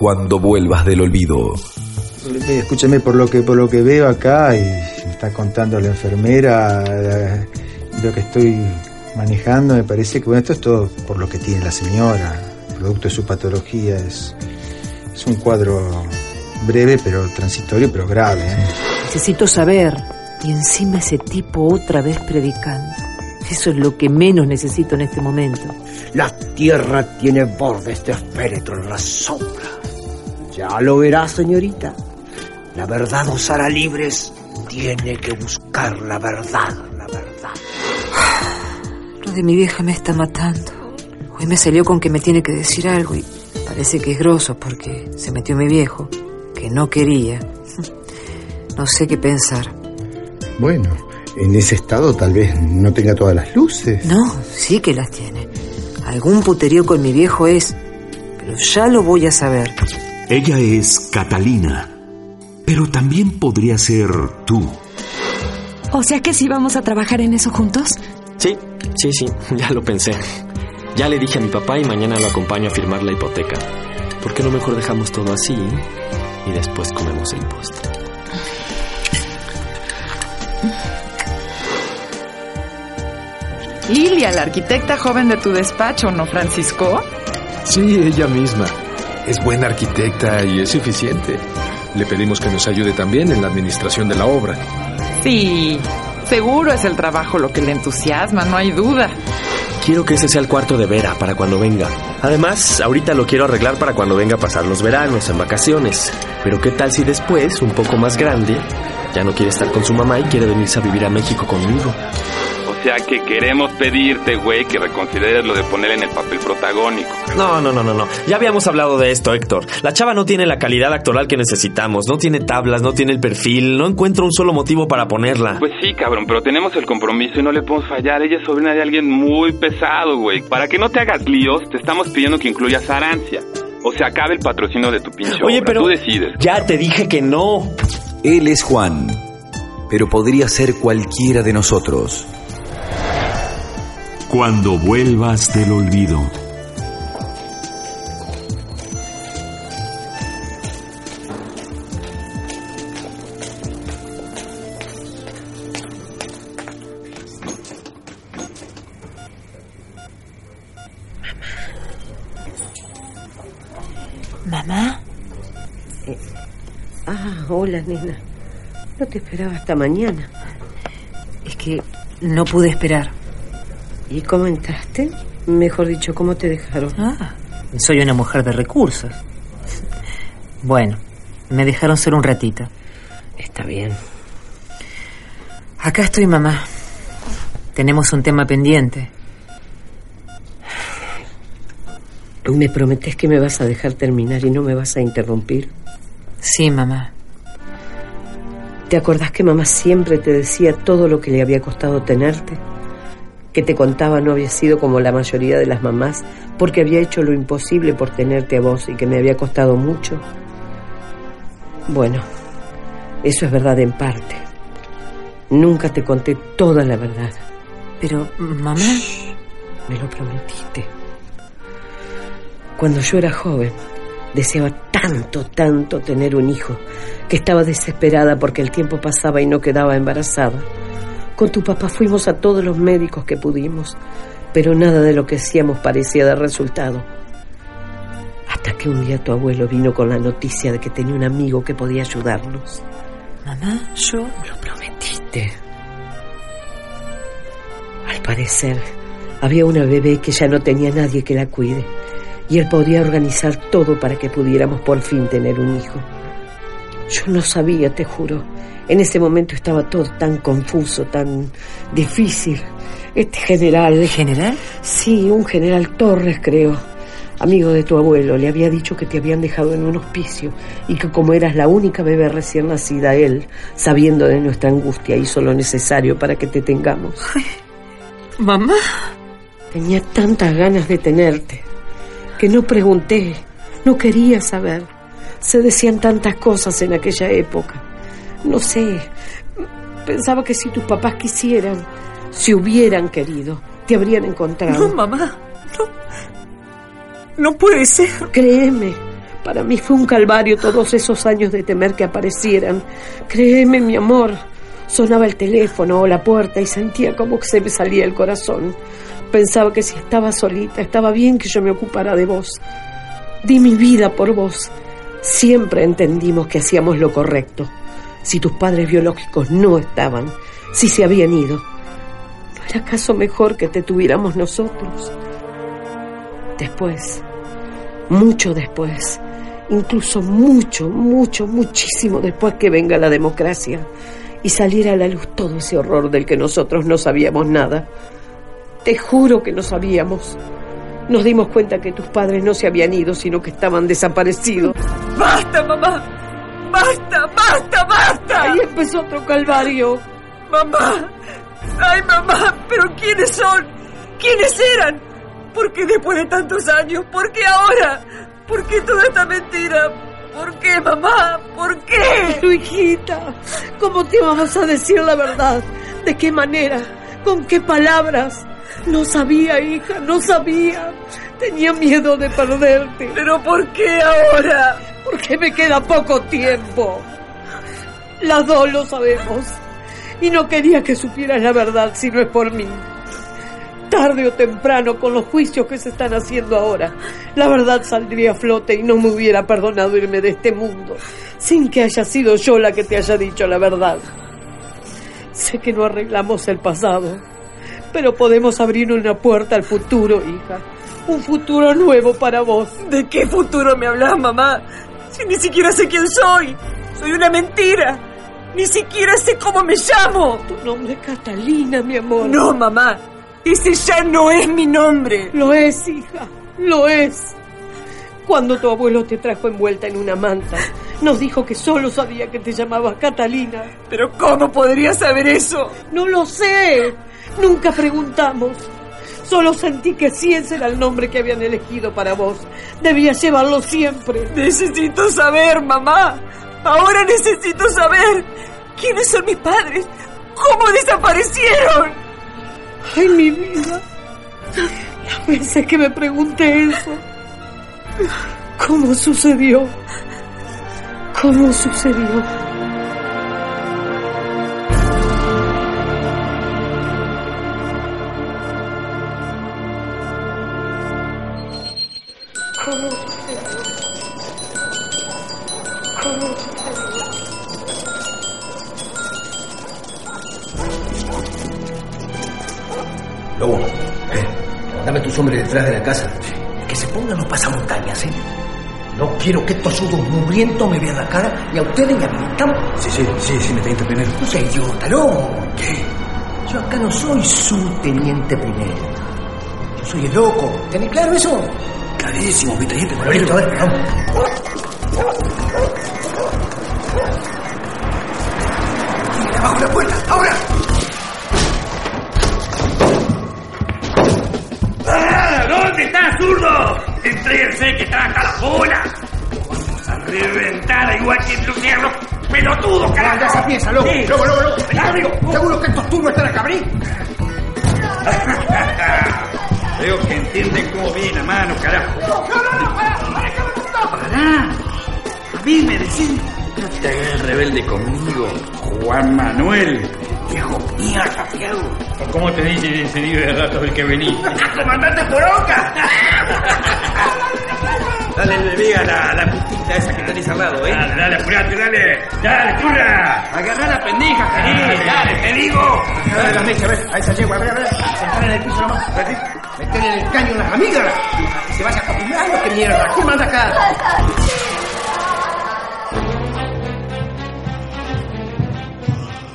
cuando vuelvas del olvido. Escúchame por lo que por lo que veo acá y me está contando la enfermera eh, lo que estoy manejando, me parece que bueno, esto es todo por lo que tiene la señora, producto de su patología, es, es un cuadro breve pero transitorio pero grave. ¿eh? Necesito saber y encima ese tipo otra vez predicando. Eso es lo que menos necesito en este momento. La tierra tiene bordes de féretro en la sombra. Ya lo verá, señorita. La verdad os hará libres. Tiene que buscar la verdad, la verdad. Lo de mi vieja me está matando. Hoy me salió con que me tiene que decir algo y parece que es grosso porque se metió mi viejo, que no quería. No sé qué pensar. Bueno, en ese estado tal vez no tenga todas las luces. No, sí que las tiene. Algún puterío con mi viejo es, pero ya lo voy a saber. Ella es Catalina, pero también podría ser tú. O sea que sí vamos a trabajar en eso juntos. Sí, sí, sí, ya lo pensé. Ya le dije a mi papá y mañana lo acompaño a firmar la hipoteca. ¿Por qué no mejor dejamos todo así y después comemos el postre? Lilia, la arquitecta joven de tu despacho, ¿no, Francisco? Sí, ella misma. Es buena arquitecta y es eficiente. Le pedimos que nos ayude también en la administración de la obra. Sí, seguro es el trabajo lo que le entusiasma, no hay duda. Quiero que ese sea el cuarto de Vera para cuando venga. Además, ahorita lo quiero arreglar para cuando venga a pasar los veranos, en vacaciones. Pero ¿qué tal si después, un poco más grande, ya no quiere estar con su mamá y quiere venirse a vivir a México conmigo? O sea que queremos pedirte, güey, que reconsideres lo de poner en el papel protagónico. No, no, no, no, no. Ya habíamos hablado de esto, Héctor. La chava no tiene la calidad actoral que necesitamos, no tiene tablas, no tiene el perfil, no encuentro un solo motivo para ponerla. Pues sí, cabrón, pero tenemos el compromiso y no le podemos fallar. Ella es sobrina de alguien muy pesado, güey. Para que no te hagas líos, te estamos pidiendo que incluyas Arancia. O sea, acabe el patrocinio de tu pinche Oye, obra. pero Tú decides. ya te dije que no. Él es Juan, pero podría ser cualquiera de nosotros. Cuando vuelvas del olvido. ¿Mamá? Ah, hola, nena. No te esperaba hasta mañana. Es que no pude esperar. ¿Y cómo entraste? Mejor dicho, ¿cómo te dejaron? Ah, soy una mujer de recursos. Bueno, me dejaron ser un ratito. Está bien. Acá estoy, mamá. Tenemos un tema pendiente. ¿Me prometes que me vas a dejar terminar y no me vas a interrumpir? Sí, mamá. ¿Te acordás que mamá siempre te decía todo lo que le había costado tenerte? Que te contaba no había sido como la mayoría de las mamás porque había hecho lo imposible por tenerte a vos y que me había costado mucho. Bueno, eso es verdad en parte. Nunca te conté toda la verdad. Pero, mamá... Me lo prometiste. Cuando yo era joven, deseaba tanto, tanto tener un hijo, que estaba desesperada porque el tiempo pasaba y no quedaba embarazada. Con tu papá fuimos a todos los médicos que pudimos, pero nada de lo que hacíamos parecía dar resultado. Hasta que un día tu abuelo vino con la noticia de que tenía un amigo que podía ayudarnos. Mamá, yo... Lo prometiste. Al parecer, había una bebé que ya no tenía nadie que la cuide y él podía organizar todo para que pudiéramos por fin tener un hijo. Yo no sabía, te juro. En ese momento estaba todo tan confuso, tan difícil. Este general... ¿General? Sí, un general Torres, creo. Amigo de tu abuelo, le había dicho que te habían dejado en un hospicio y que como eras la única bebé recién nacida, él, sabiendo de nuestra angustia, hizo lo necesario para que te tengamos. Ay, mamá. Tenía tantas ganas de tenerte que no pregunté, no quería saber. Se decían tantas cosas en aquella época. No sé, pensaba que si tus papás quisieran, si hubieran querido, te habrían encontrado. No, mamá, no. No puede ser. Créeme, Para mí fue un calvario todos esos años de temer que aparecieran. Créeme, mi amor. Sonaba el teléfono o la puerta y sentía como que se me salía el corazón. Pensaba que si estaba solita, estaba bien que yo me ocupara de vos. Di mi vida por vos. Siempre entendimos que hacíamos lo correcto. Si tus padres biológicos no estaban, si se habían ido, ¿no era acaso mejor que te tuviéramos nosotros? Después, mucho después, incluso mucho, mucho, muchísimo después que venga la democracia y saliera a la luz todo ese horror del que nosotros no sabíamos nada. Te juro que no sabíamos. Nos dimos cuenta que tus padres no se habían ido, sino que estaban desaparecidos. ¡Basta, mamá! ¡Basta, basta, basta! Ahí empezó otro calvario. ¡Mamá! ¡Ay, mamá! ¿Pero quiénes son? ¿Quiénes eran? ¿Por qué después de tantos años? ¿Por qué ahora? ¿Por qué toda esta mentira? ¿Por qué, mamá? ¿Por qué? Pero, hijita, ¿cómo te vamos a decir la verdad? ¿De qué manera? ¿Con qué palabras? No sabía, hija, no sabía. Tenía miedo de perderte. ¿Pero por qué ahora? Porque me queda poco tiempo. Las dos lo sabemos. Y no quería que supieras la verdad si no es por mí. Tarde o temprano, con los juicios que se están haciendo ahora, la verdad saldría a flote y no me hubiera perdonado irme de este mundo sin que haya sido yo la que te haya dicho la verdad. Sé que no arreglamos el pasado, pero podemos abrir una puerta al futuro, hija. Un futuro nuevo para vos. ¿De qué futuro me hablas, mamá? Si ni siquiera sé quién soy. Soy una mentira. Ni siquiera sé cómo me llamo. Tu nombre es Catalina, mi amor. No, mamá. Ese ya no es mi nombre. Lo es, hija. Lo es. Cuando tu abuelo te trajo envuelta en una manta, nos dijo que solo sabía que te llamabas Catalina. ¿Pero cómo podría saber eso? No lo sé. Nunca preguntamos. Solo sentí que sí ese era el nombre que habían elegido para vos. Debías llevarlo siempre. Necesito saber, mamá. Ahora necesito saber quiénes son mis padres. ¿Cómo desaparecieron? Ay, mi vida. Las veces que me pregunté eso. ¿Cómo sucedió? ¿Cómo sucedió? Lobo, eh, dame tus hombres detrás de la casa. Que se pongan los pasamontañas, ¿eh? No quiero que estos sudos mugrientos me vean la cara y a ustedes mí. ¿Estamos? Sí, sí, sí, sí, me teniente primero. No seas idiota, no. ¿Qué? Yo acá no soy su teniente primero. Yo soy el loco. ¿Tenés claro eso? Clarísimo, Bueno, listo, a ver, vamos. Abajo la puerta, ahora. ¡Ah! ¿Dónde está, zurdo? Entréguense que hasta la bola. Vamos a reventar a igual que el lucierno. ¡Pelotudo, carajo! Anda esa pieza, lobo. Sí. Lobo. Ya, amigo. Seguro que estos turnos están a cabrí. Veo que entienden cómo viene la mano, carajo. ¡Pará! A mí me decís. No te hagas rebelde conmigo, Juan Manuel. Viejo mierda, fiado. ¿Cómo te dice ese libro de ratos el que venís? ¡Comandante Poronga! Dale, le diga la, la putita esa que tenés al lado, ¿eh? Dale, dale, apurate, dale. Dale, turra. Agarrá la pendeja, Feliz. Dale, te digo. Dale la mesa, a ver, a esa yegua, a ver, a ver. Sentar en el piso nomás. Meter en el caño las amigas. Se vaya acostumbrando, que mierda. ¿Quién manda acá?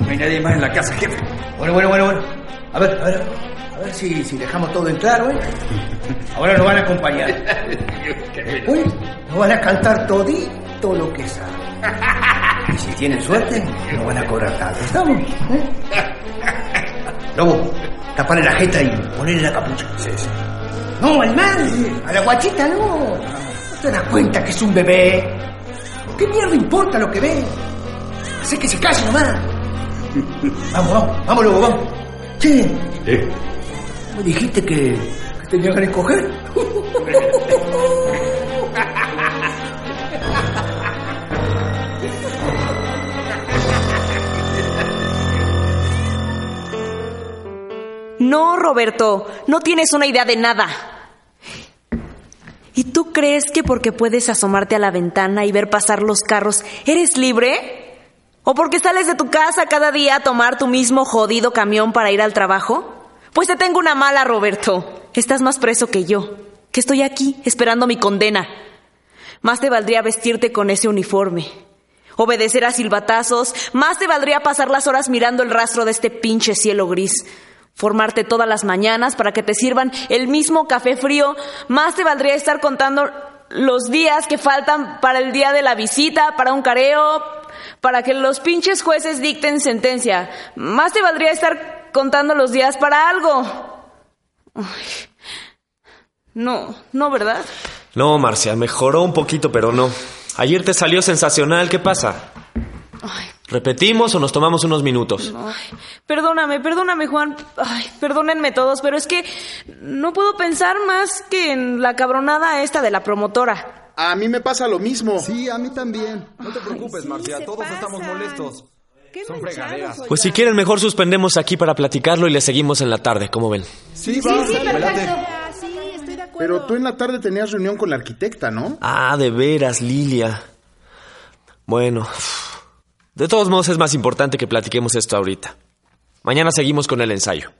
No hay nadie más en la casa, jefe. Bueno, bueno, bueno, bueno. A ver, a ver, a ver si, si dejamos todo en claro, ¿eh? Ahora nos van a acompañar. Después nos van a cantar todito lo que saben. Y si tienen suerte, nos van a cobrar tarde. ¿Estamos? ¿Eh? Lobo, tapale la jeta y ponele la capucha. Sí, sí. No, al mal, a la guachita no. ¿No te das cuenta que es un bebé? ¿Qué mierda importa lo que ve? Hace que se calle nomás. Vamos, vamos, vamos, Lobo, vamos. Che, ¿Eh? ¿me dijiste que, que tenías que escoger? Roberto. No tienes una idea de nada. ¿Y tú crees que porque puedes asomarte a la ventana y ver pasar los carros, eres libre? ¿O porque sales de tu casa cada día a tomar tu mismo jodido camión para ir al trabajo? Pues te tengo una mala, Roberto. Estás más preso que yo, que estoy aquí esperando mi condena. Más te valdría vestirte con ese uniforme. Obedecer a silbatazos, más te valdría pasar las horas mirando el rastro de este pinche cielo gris. Formarte todas las mañanas para que te sirvan el mismo café frío, más te valdría estar contando los días que faltan para el día de la visita, para un careo, para que los pinches jueces dicten sentencia. Más te valdría estar contando los días para algo. No, no, ¿verdad? No, Marcia, mejoró un poquito, pero no. Ayer te salió sensacional, ¿qué pasa? Ay, ¿Repetimos o nos tomamos unos minutos? ay, perdóname, perdóname, Juan. Ay, perdónenme todos, pero es que no puedo pensar más que en la cabronada esta de la promotora. A mí me pasa lo mismo. Sí, a mí también. No te preocupes, Marcia, todos estamos molestos. Son fregaderas. Pues si quieren, mejor suspendemos aquí para platicarlo y le seguimos en la tarde, ¿cómo ven? Sí, vamos, adelante. Pero tú en la tarde tenías reunión con la arquitecta, ¿no? Ah, de veras, Lilia. Bueno, de todos modos es más importante que platiquemos esto ahorita. Mañana seguimos con el ensayo.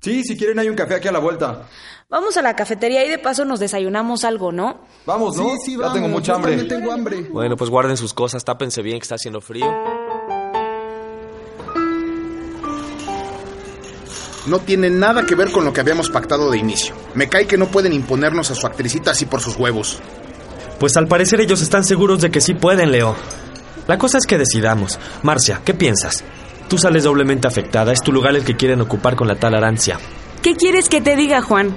Sí, si quieren hay un café aquí a la vuelta. Vamos a la cafetería y de paso nos desayunamos algo, ¿no? Vamos, ¿no? Sí, sí, ya vamos. tengo mucha Yo hambre. también tengo hambre. Bueno, pues guarden sus cosas, tápense bien que está haciendo frío. No tiene nada que ver con lo que habíamos pactado de inicio. Me cae que no pueden imponernos a su actricita así por sus huevos. Pues al parecer ellos están seguros de que sí pueden, Leo. La cosa es que decidamos. Marcia, ¿qué piensas? Tú sales doblemente afectada, es tu lugar el que quieren ocupar con la tal Arancia. ¿Qué quieres que te diga, Juan?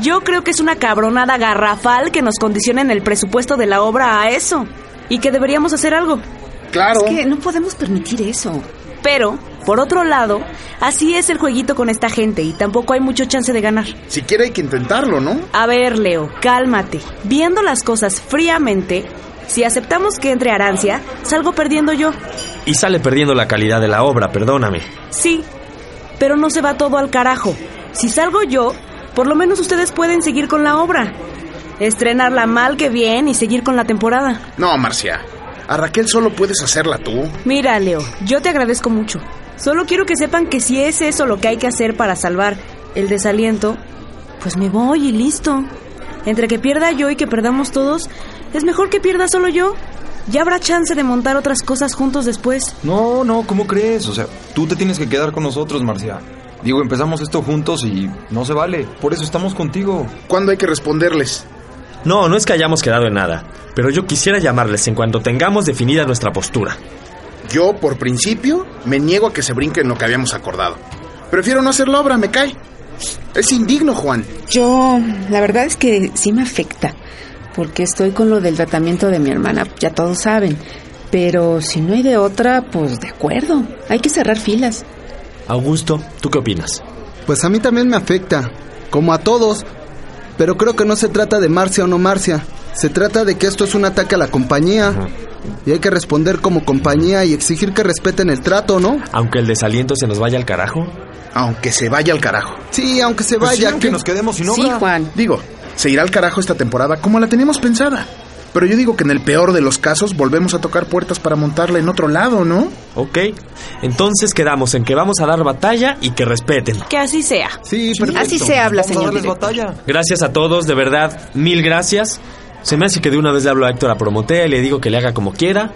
Yo creo que es una cabronada garrafal que nos condicionen el presupuesto de la obra a eso. Y que deberíamos hacer algo. Claro. Es que no podemos permitir eso. Pero, por otro lado, así es el jueguito con esta gente y tampoco hay mucho chance de ganar. Siquiera hay que intentarlo, ¿no? A ver, Leo, cálmate. Viendo las cosas fríamente, si aceptamos que entre Arancia, salgo perdiendo yo. Y sale perdiendo la calidad de la obra, perdóname. Sí, pero no se va todo al carajo. Si salgo yo, por lo menos ustedes pueden seguir con la obra. Estrenarla mal que bien y seguir con la temporada. No, Marcia. A Raquel solo puedes hacerla tú. Mira, Leo, yo te agradezco mucho. Solo quiero que sepan que si es eso lo que hay que hacer para salvar el desaliento, pues me voy y listo. Entre que pierda yo y que perdamos todos, es mejor que pierda solo yo. Ya habrá chance de montar otras cosas juntos después. No, no, ¿cómo crees? O sea, tú te tienes que quedar con nosotros, Marcia. Digo, empezamos esto juntos y no se vale. Por eso estamos contigo. ¿Cuándo hay que responderles? No, no es que hayamos quedado en nada, pero yo quisiera llamarles en cuanto tengamos definida nuestra postura. Yo, por principio, me niego a que se brinquen lo que habíamos acordado. Prefiero no hacer la obra, me cae. Es indigno, Juan. Yo, la verdad es que sí me afecta, porque estoy con lo del tratamiento de mi hermana, ya todos saben. Pero si no hay de otra, pues de acuerdo, hay que cerrar filas. Augusto, ¿tú qué opinas? Pues a mí también me afecta, como a todos. Pero creo que no se trata de Marcia o no Marcia. Se trata de que esto es un ataque a la compañía. Y hay que responder como compañía y exigir que respeten el trato, ¿no? Aunque el desaliento se nos vaya al carajo. Aunque se vaya al carajo. Sí, aunque se Pues sí, vaya. aunque nos quedemos sin obra. Sí, Juan. Digo, se irá al carajo esta temporada como la teníamos pensada. Pero yo digo que en el peor de los casos volvemos a tocar puertas para montarla en otro lado, ¿no? Ok, entonces quedamos en que vamos a dar batalla y que respeten. Que así sea. Sí, perfecto. Así se habla, Vamos a señor batalla. Gracias a todos, de verdad, mil gracias. Se me hace que de una vez le hablo a Héctor a Promotea y le digo que le haga como quiera,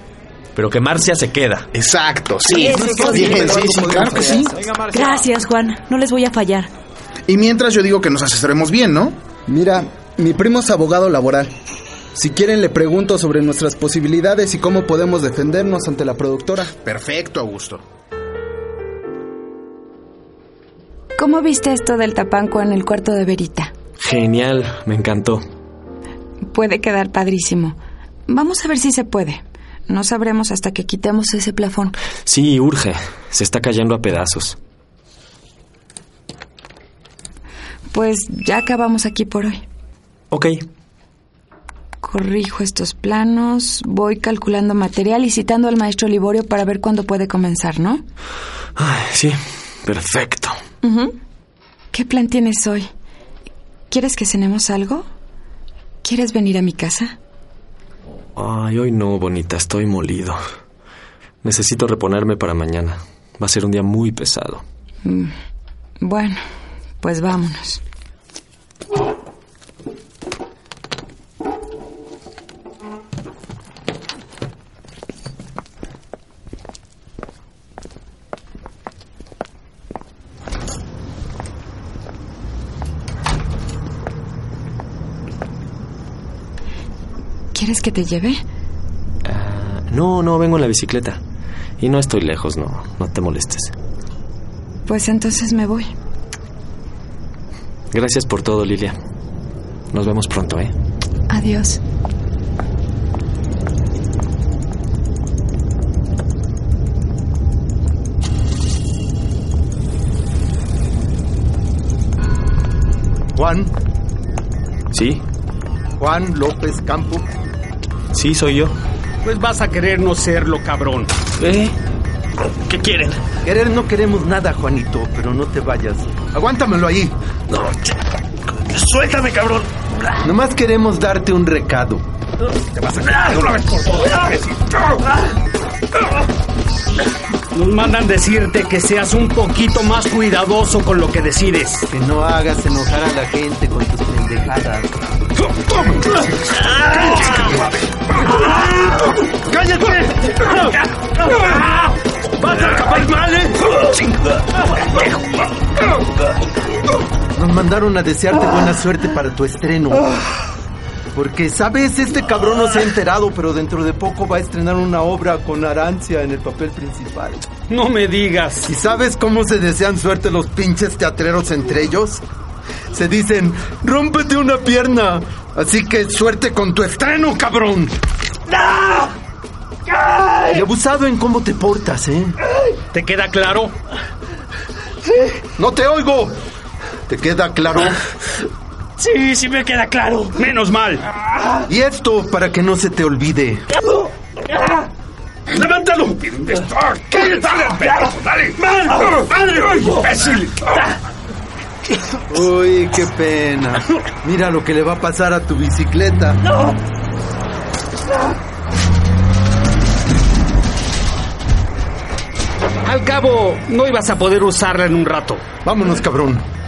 pero que Marcia se queda. Exacto, sí. Eso es Bien, bien. sí, sí, claro que sí. Venga, Marcia. Gracias, Juan. No les voy a fallar. Y mientras yo digo que nos asesoremos bien, ¿no? Mira, mi primo es abogado laboral. Si quieren le pregunto sobre nuestras posibilidades y cómo podemos defendernos ante la productora. Perfecto, Augusto. ¿Cómo viste esto del tapanco en el cuarto de Verita? Genial, me encantó. Puede quedar padrísimo. Vamos a ver si se puede. No sabremos hasta que quitemos ese plafón. Sí, urge. Se está cayendo a pedazos. Pues ya acabamos aquí por hoy. Ok, Corrijo estos planos, voy calculando material y citando al maestro Liborio para ver cuándo puede comenzar, ¿no? Ay, sí, perfecto. ¿Qué plan tienes hoy? ¿Quieres que cenemos algo? ¿Quieres venir a mi casa? Ay, hoy no, bonita, estoy molido. Necesito reponerme para mañana. Va a ser un día muy pesado. Mm, Bueno, pues vámonos. ¿Quieres que te lleve? No, no, vengo en la bicicleta. Y no estoy lejos, no, no te molestes. Pues entonces me voy. Gracias por todo, Lilia. Nos vemos pronto, ¿eh? Adiós. Juan, ¿Sí? Juan López Campo. Sí, soy yo. Pues vas a querer no serlo, cabrón. ¿Eh? ¿Qué quieren? Querer no queremos nada, Juanito, pero no te vayas. Aguántamelo ahí. No, suéltame, cabrón. Nomás queremos darte un recado. Te vas a una vez por todas. Nos mandan decirte que seas un poquito más cuidadoso con lo que decides. Que no hagas enojar a la gente con tus pendejadas. ¡Cállate! ¡Vas a acabar mal, eh! Nos mandaron a desearte buena suerte para tu estreno. Porque, ¿sabes? Este cabrón no se ha enterado, pero dentro de poco va a estrenar una obra con Arancia en el papel principal. No me digas. ¿Y sabes cómo se desean suerte los pinches teatreros entre ellos? Se dicen, rómpete una pierna. Así que suerte con tu estreno, cabrón. Y abusado en cómo te portas, ¿eh? ¿Te queda claro? No te oigo. ¿Te queda claro? Sí, sí me queda claro. Menos mal. Y esto para que no se te olvide. ¡Levántalo! ¡Cállate! ¡Dale! ¡Madre! ¡Imbécil! Uy, qué pena. Mira lo que le va a pasar a tu bicicleta. Al cabo, no ibas a poder usarla en un rato. Vámonos, cabrón.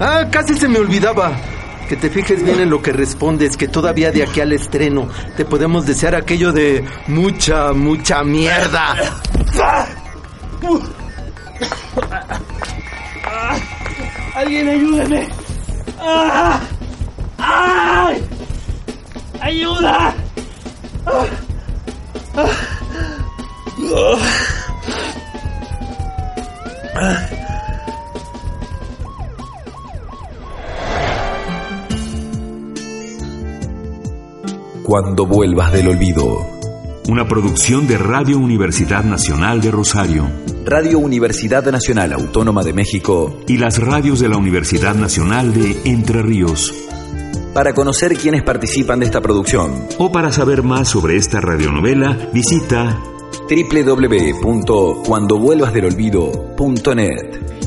Ah, casi se me olvidaba. Que te fijes bien en lo que respondes, que todavía de aquí al estreno te podemos desear aquello de mucha, mucha mierda. ¡Alguien ayúdeme! ¡Ah! ¡Ay! ¡Ayuda! Cuando vuelvas del olvido. Una producción de Radio Universidad Nacional de Rosario. Radio Universidad Nacional Autónoma de México. Y las radios de la Universidad Nacional de Entre Ríos. Para conocer quiénes participan de esta producción. O para saber más sobre esta radionovela, visita www.cuandovuelvasdelolvido.net.